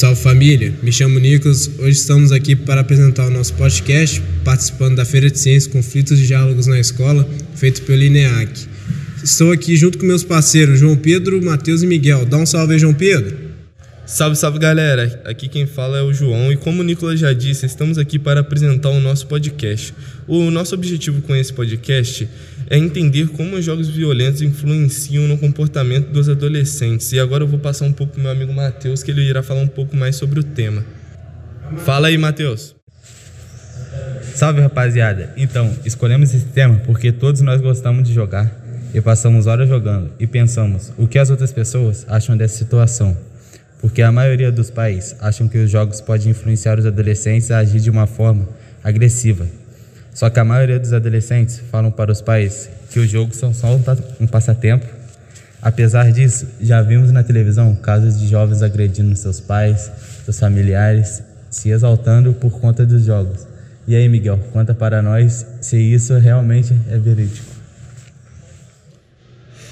Salve, família! Me chamo Nicolas. Hoje estamos aqui para apresentar o nosso podcast, participando da Feira de Ciências Conflitos e Diálogos na Escola, feito pelo INEAC. Estou aqui junto com meus parceiros João Pedro, Matheus e Miguel. Dá um salve aí, João Pedro. Salve, salve galera! Aqui quem fala é o João e como o Nicolas já disse, estamos aqui para apresentar o nosso podcast. O nosso objetivo com esse podcast é entender como os jogos violentos influenciam no comportamento dos adolescentes. E agora eu vou passar um pouco para meu amigo Matheus, que ele irá falar um pouco mais sobre o tema. Fala aí, Matheus! Salve rapaziada! Então, escolhemos esse tema porque todos nós gostamos de jogar e passamos horas jogando e pensamos o que as outras pessoas acham dessa situação porque a maioria dos pais acham que os jogos podem influenciar os adolescentes a agir de uma forma agressiva. Só que a maioria dos adolescentes falam para os pais que os jogos são só um passatempo. Apesar disso, já vimos na televisão casos de jovens agredindo seus pais, seus familiares, se exaltando por conta dos jogos. E aí, Miguel, conta para nós se isso realmente é verídico.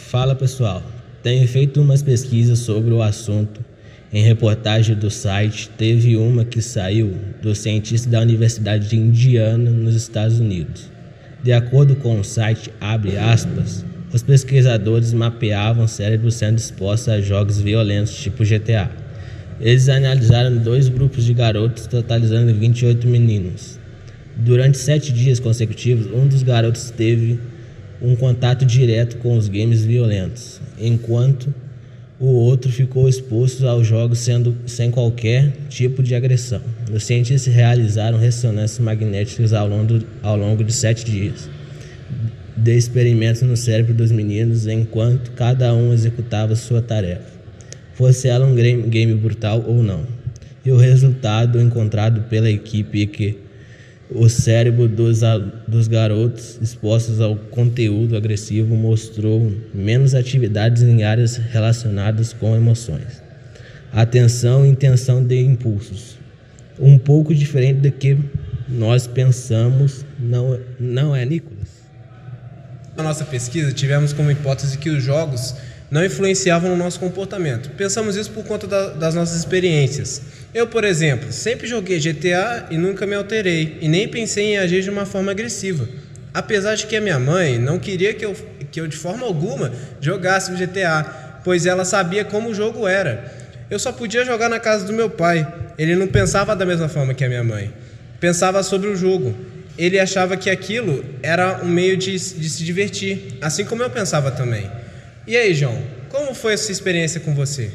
Fala pessoal, tenho feito umas pesquisas sobre o assunto em reportagem do site, teve uma que saiu do cientista da Universidade de Indiana, nos Estados Unidos. De acordo com o site, aspas, os pesquisadores mapeavam cérebros sendo expostos a jogos violentos tipo GTA. Eles analisaram dois grupos de garotos, totalizando 28 meninos. Durante sete dias consecutivos, um dos garotos teve um contato direto com os games violentos, enquanto o outro ficou exposto aos jogos sendo sem qualquer tipo de agressão. Os cientistas realizaram ressonâncias magnéticas ao longo, ao longo de sete dias de experimentos no cérebro dos meninos enquanto cada um executava sua tarefa, fosse ela um game brutal ou não. E o resultado encontrado pela equipe é que o cérebro dos, dos garotos expostos ao conteúdo agressivo mostrou menos atividades em áreas relacionadas com emoções, atenção e intenção de impulsos. Um pouco diferente do que nós pensamos, não, não é, Nicolas? Na nossa pesquisa, tivemos como hipótese que os jogos não influenciavam no nosso comportamento. Pensamos isso por conta da, das nossas experiências. Eu, por exemplo, sempre joguei GTA e nunca me alterei, e nem pensei em agir de uma forma agressiva. Apesar de que a minha mãe não queria que eu, que eu de forma alguma jogasse o GTA, pois ela sabia como o jogo era. Eu só podia jogar na casa do meu pai. Ele não pensava da mesma forma que a minha mãe. Pensava sobre o jogo. Ele achava que aquilo era um meio de, de se divertir, assim como eu pensava também. E aí, João, como foi essa experiência com você?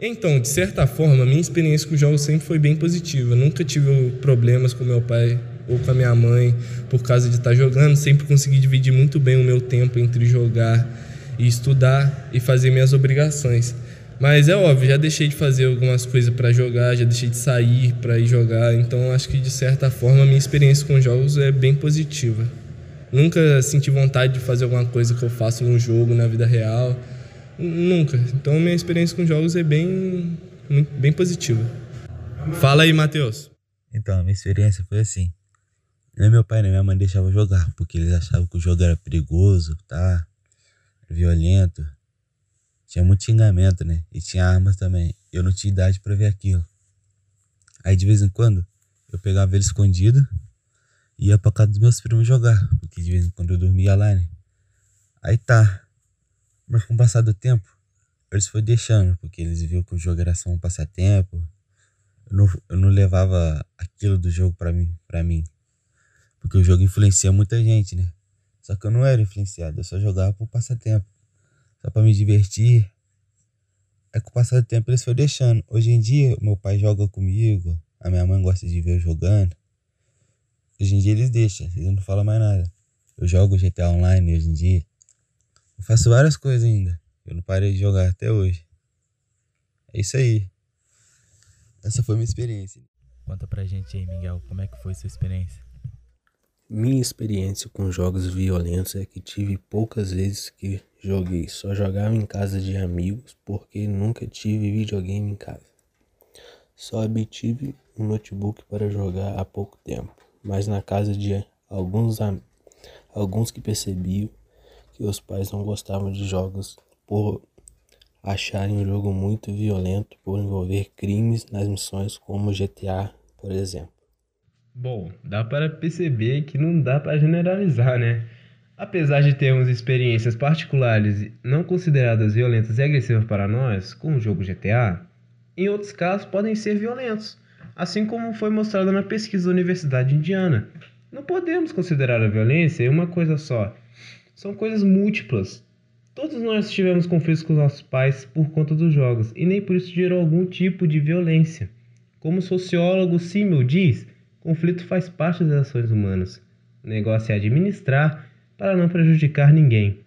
Então, de certa forma, minha experiência com jogos sempre foi bem positiva. Nunca tive problemas com meu pai ou com a minha mãe por causa de estar jogando. Sempre consegui dividir muito bem o meu tempo entre jogar e estudar e fazer minhas obrigações. Mas é óbvio, já deixei de fazer algumas coisas para jogar, já deixei de sair para ir jogar. Então, acho que de certa forma a minha experiência com jogos é bem positiva. Nunca senti vontade de fazer alguma coisa que eu faço no jogo, na vida real. Nunca. Então minha experiência com jogos é bem, bem positiva. Fala aí, Matheus. Então, a minha experiência foi assim. Nem meu pai nem minha mãe deixavam jogar, porque eles achavam que o jogo era perigoso, tá? Violento. Tinha muito xingamento, né? E tinha armas também. Eu não tinha idade para ver aquilo. Aí de vez em quando eu pegava ele escondido ia pra casa dos meus primos jogar, porque de vez em quando eu dormia lá, né? Aí tá. Mas com o passar do tempo, eles foram deixando, porque eles viram que o jogo era só um passatempo. Eu não, eu não levava aquilo do jogo pra mim, pra mim. Porque o jogo influencia muita gente, né? Só que eu não era influenciado, eu só jogava por passatempo. Só pra me divertir. É com o passar do tempo eles foram deixando. Hoje em dia, meu pai joga comigo, a minha mãe gosta de ver eu jogando. Hoje em dia eles deixam, eles não falam mais nada. Eu jogo GTA Online hoje em dia. Eu faço várias coisas ainda. Eu não parei de jogar até hoje. É isso aí. Essa foi minha experiência. Conta pra gente aí, Miguel, como é que foi sua experiência? Minha experiência com jogos violentos é que tive poucas vezes que joguei. Só jogava em casa de amigos porque nunca tive videogame em casa. Só obtive um notebook para jogar há pouco tempo, mas na casa de alguns, alguns que percebiam que os pais não gostavam de jogos por acharem o jogo muito violento por envolver crimes nas missões como GTA, por exemplo. Bom, dá para perceber que não dá para generalizar, né? Apesar de termos experiências particulares não consideradas violentas e agressivas para nós, com o jogo GTA, em outros casos podem ser violentos, assim como foi mostrado na pesquisa da Universidade Indiana. Não podemos considerar a violência uma coisa só. São coisas múltiplas. Todos nós tivemos conflitos com nossos pais por conta dos jogos, e nem por isso gerou algum tipo de violência. Como o sociólogo Simmel diz, conflito faz parte das ações humanas. O negócio é administrar para não prejudicar ninguém.